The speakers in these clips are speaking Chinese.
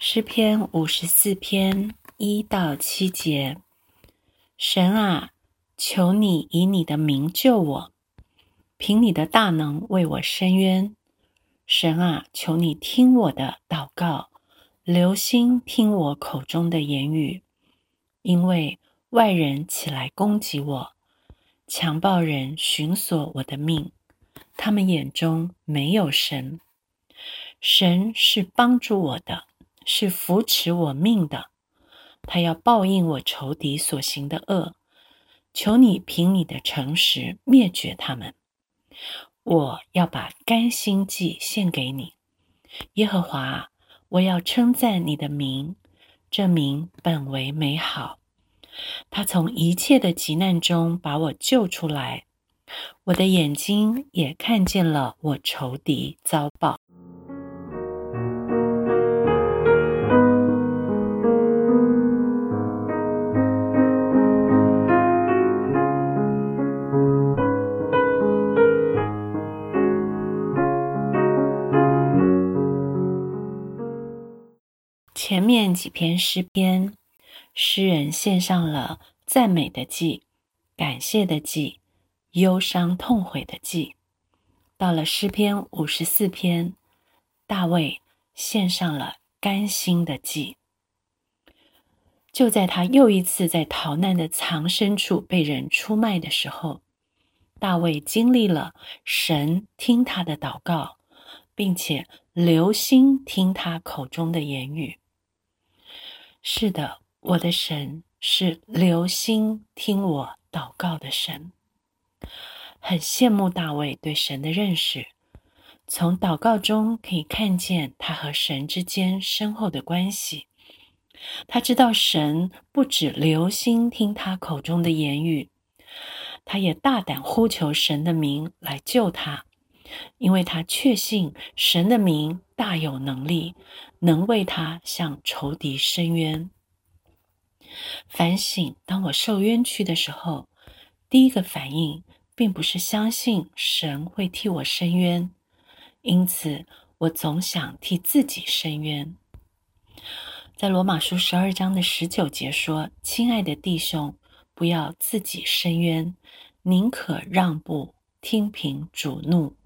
诗篇五十四篇一到七节：神啊，求你以你的名救我，凭你的大能为我伸冤。神啊，求你听我的祷告，留心听我口中的言语，因为外人起来攻击我，强暴人寻索我的命，他们眼中没有神。神是帮助我的。是扶持我命的，他要报应我仇敌所行的恶。求你凭你的诚实灭绝他们。我要把甘心祭献给你，耶和华。我要称赞你的名，这名本为美好。他从一切的急难中把我救出来，我的眼睛也看见了我仇敌遭报。前面几篇诗篇，诗人献上了赞美的祭、感谢的祭、忧伤痛悔的祭。到了诗篇五十四篇，大卫献上了甘心的祭。就在他又一次在逃难的藏身处被人出卖的时候，大卫经历了神听他的祷告，并且留心听他口中的言语。是的，我的神是留心听我祷告的神。很羡慕大卫对神的认识，从祷告中可以看见他和神之间深厚的关系。他知道神不止留心听他口中的言语，他也大胆呼求神的名来救他，因为他确信神的名大有能力。能为他向仇敌伸冤。反省：当我受冤屈的时候，第一个反应并不是相信神会替我伸冤，因此我总想替自己伸冤。在罗马书十二章的十九节说：“亲爱的弟兄，不要自己伸冤，宁可让步，听凭主怒，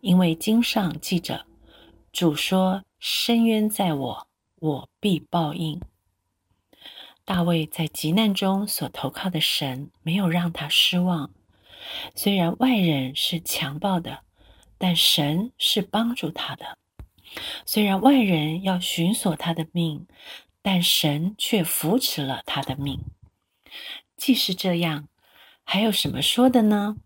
因为经上记着，主说。”深渊在我，我必报应。大卫在急难中所投靠的神，没有让他失望。虽然外人是强暴的，但神是帮助他的；虽然外人要寻索他的命，但神却扶持了他的命。既是这样，还有什么说的呢？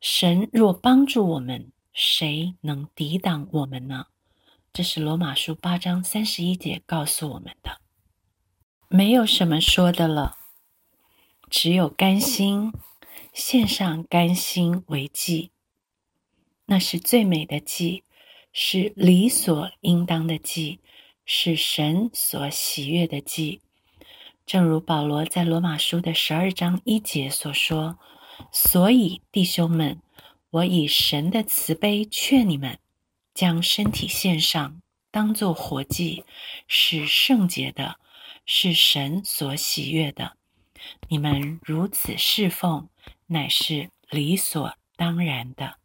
神若帮助我们，谁能抵挡我们呢？这是罗马书八章三十一节告诉我们的，没有什么说的了，只有甘心献上甘心为祭，那是最美的祭，是理所应当的祭，是神所喜悦的祭。正如保罗在罗马书的十二章一节所说：“所以弟兄们，我以神的慈悲劝你们。”将身体献上，当作活祭，是圣洁的，是神所喜悦的。你们如此侍奉，乃是理所当然的。